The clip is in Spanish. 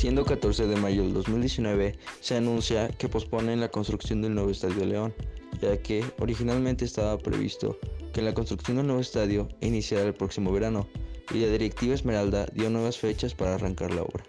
Siendo 14 de mayo del 2019, se anuncia que posponen la construcción del nuevo Estadio León, ya que originalmente estaba previsto que la construcción del nuevo estadio iniciara el próximo verano, y la directiva Esmeralda dio nuevas fechas para arrancar la obra.